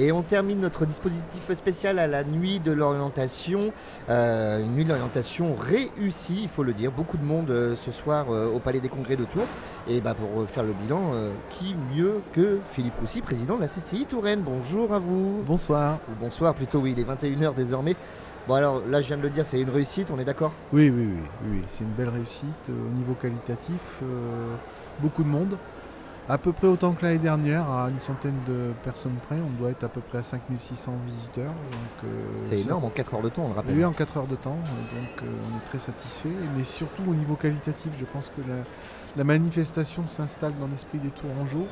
Et on termine notre dispositif spécial à la nuit de l'orientation. Euh, une nuit de l'orientation réussie, il faut le dire. Beaucoup de monde euh, ce soir euh, au Palais des Congrès de Tours. Et bah, pour faire le bilan, qui mieux que Philippe Roussy, président de la CCI Touraine Bonjour à vous. Bonsoir. Ou bonsoir plutôt, oui, il est 21h désormais. Bon alors là je viens de le dire, c'est une réussite, on est d'accord? Oui, oui, oui, oui. c'est une belle réussite au niveau qualitatif. beaucoup de monde. À peu près autant que l'année dernière, à une centaine de personnes près. On doit être à peu près à 5600 visiteurs. euh, C'est énorme, en 4 heures de temps, on le rappelle. Oui, en 4 heures de temps, euh, donc euh, on est très satisfait. Mais surtout au niveau qualitatif, je pense que la, la manifestation s'installe dans l'esprit des Tourangeaux.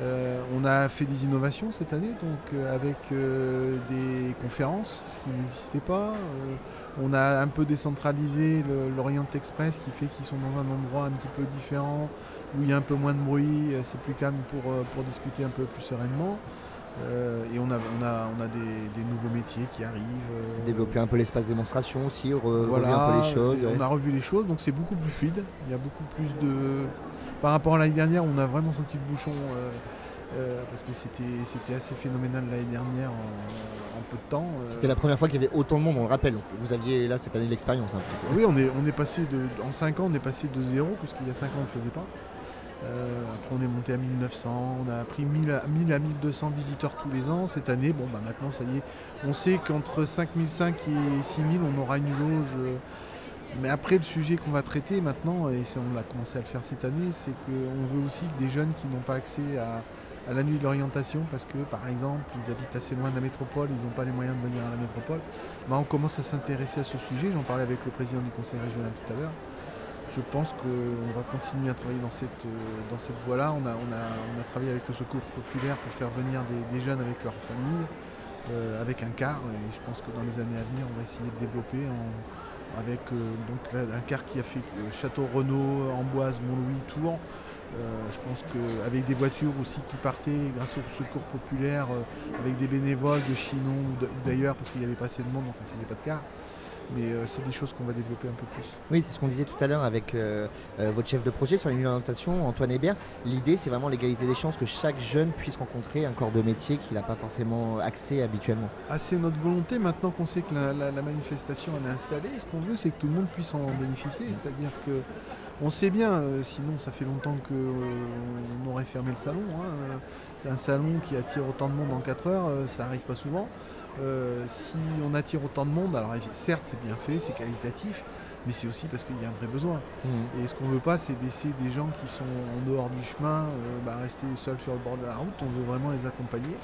Euh, on a fait des innovations cette année, donc euh, avec euh, des conférences, ce qui n'existait pas. On a un peu décentralisé l'Orient Express, qui fait qu'ils sont dans un endroit un petit peu différent, où il y a un peu moins de bruit, c'est plus calme pour, pour discuter un peu plus sereinement. Et on a, on a, on a des, des nouveaux métiers qui arrivent. Développer un peu l'espace démonstration aussi, re- revoir voilà, un peu les choses. ouais. on a revu les choses, donc c'est beaucoup plus fluide. Il y a beaucoup plus de. Par rapport à l'année dernière, on a vraiment senti le bouchon euh, euh, parce que c'était assez phénoménal l'année dernière en, en peu de temps. euh. C'était la première fois qu'il y avait autant de monde, on le rappelle. Donc, vous aviez là cette année l'expérience un petit peu. Oui, on est, on est passé de. En 5 ans, on est passé de zéro, puisqu'il y a 5 ans, on ne le faisait pas. Euh, après, on est monté à 1900, on a pris 1000 à, 1000 à 1200 visiteurs tous les ans. Cette année, bon, bah, maintenant, ça y est, on sait qu'entre 5005 et 6000, on aura une jauge. euh, mais après, le sujet qu'on va traiter maintenant, et on a commencé à le faire cette année, c'est qu'on veut aussi que des jeunes qui n'ont pas accès à, la nuit de l'orientation, parce que par exemple, ils habitent assez loin de la métropole, ils n'ont pas les moyens de venir à la métropole, bah, on commence à s'intéresser à ce sujet. J'en parlais avec le président du conseil régional tout à l'heure. Je pense qu'on va continuer à travailler dans cette, euh, dans cette voie-là. On a, on, a, travaillé avec le secours populaire pour faire venir des, jeunes avec leur famille, euh, avec un car. Et je pense que dans les années à venir, on va essayer de développer avec euh, donc un car qui a fait euh, Château Renault, Amboise, Montlouis, Tours. Euh, je pense qu'avec des voitures aussi qui partaient grâce au secours populaire, euh, avec des bénévoles de Chinon ou d'ailleurs, parce qu'il n'y avait pas assez de monde, donc on ne faisait pas de car. Mais euh, c'est des choses qu'on va développer un peu plus. Oui, c'est ce qu'on disait tout à l'heure avec euh, euh, votre chef de projet sur les orientation, Antoine Hébert. L'idée, c'est vraiment l'égalité des chances, que chaque jeune puisse rencontrer un corps de métier qu'il n'a pas forcément accès habituellement. Ah, c'est notre volonté maintenant qu'on sait que la, la- la manifestation elle est installée. Ce qu'on veut, c'est que tout le monde puisse en bénéficier. C'est-à-dire que on sait bien, sinon ça fait longtemps qu'on aurait fermé le salon. hein. C'est un salon qui attire autant de monde en 4 heures, ça arrive pas souvent. Euh, si on attire autant de monde, alors certes c'est bien fait, c'est qualitatif, mais c'est aussi parce qu'il y a un vrai besoin. Et ce qu'on veut pas, c'est laisser des gens qui sont en dehors du chemin euh, bah, rester seuls sur le bord de la route. On veut vraiment les accompagner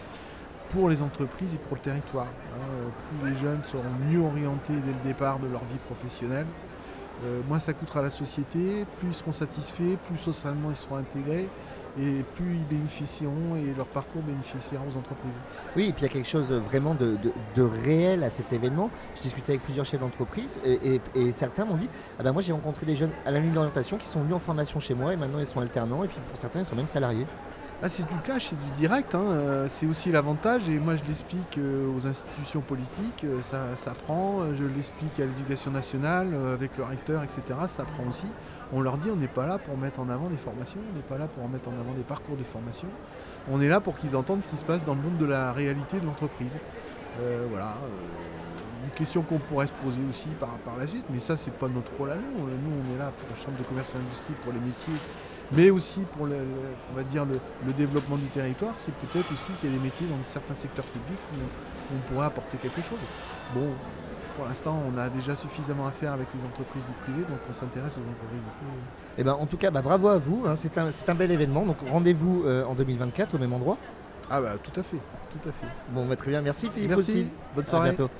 pour les entreprises et pour le territoire. hein. Euh, plus les jeunes seront mieux orientés dès le départ de leur vie professionnelle, euh, moins ça coûtera à la société, plus ils seront satisfaits, plus socialement ils seront intégrés et plus ils bénéficieront et leur parcours bénéficiera aux entreprises. Oui, et puis il y a quelque chose vraiment de, réel à cet événement. Je discutais avec plusieurs chefs d'entreprise et, certains m'ont dit ah ben moi j'ai rencontré des jeunes à la nuit de l'orientation qui sont venus en formation chez moi et maintenant ils sont alternants et puis pour certains ils sont même salariés. Ah, c'est du cash, c'est du direct. hein, euh, C'est aussi l'avantage, et moi je l'explique euh, aux institutions politiques, euh, ça, ça prend, je l'explique à l'éducation nationale, avec le recteur, etc. Ça prend aussi. On leur dit on n'est pas là pour mettre en avant les formations, on n'est pas là pour mettre en avant les parcours de formation. On est là pour qu'ils entendent ce qui se passe dans le monde de la réalité de l'entreprise. Voilà. une question qu'on pourrait se poser aussi par, la suite, mais ça c'est pas notre rôle à nous. Nous on est là pour la Chambre de commerce et d'industrie, pour les métiers mais aussi pour le, le- on va dire le, le développement du territoire, c'est peut-être aussi qu'il y a des métiers dans certains secteurs publics où, où on pourrait apporter quelque chose. Bon, pour l'instant, on a déjà suffisamment à faire avec les entreprises du privé, donc on s'intéresse aux entreprises du privé. Et ben en tout cas bah, bravo à vous, hein, c'est un, un bel événement. Donc rendez-vous euh, en 2024 au même endroit. Ah bah tout à fait, tout à fait. Bon bah, très bien, merci Philippe Merci, aussi. bonne À soirée. bientôt.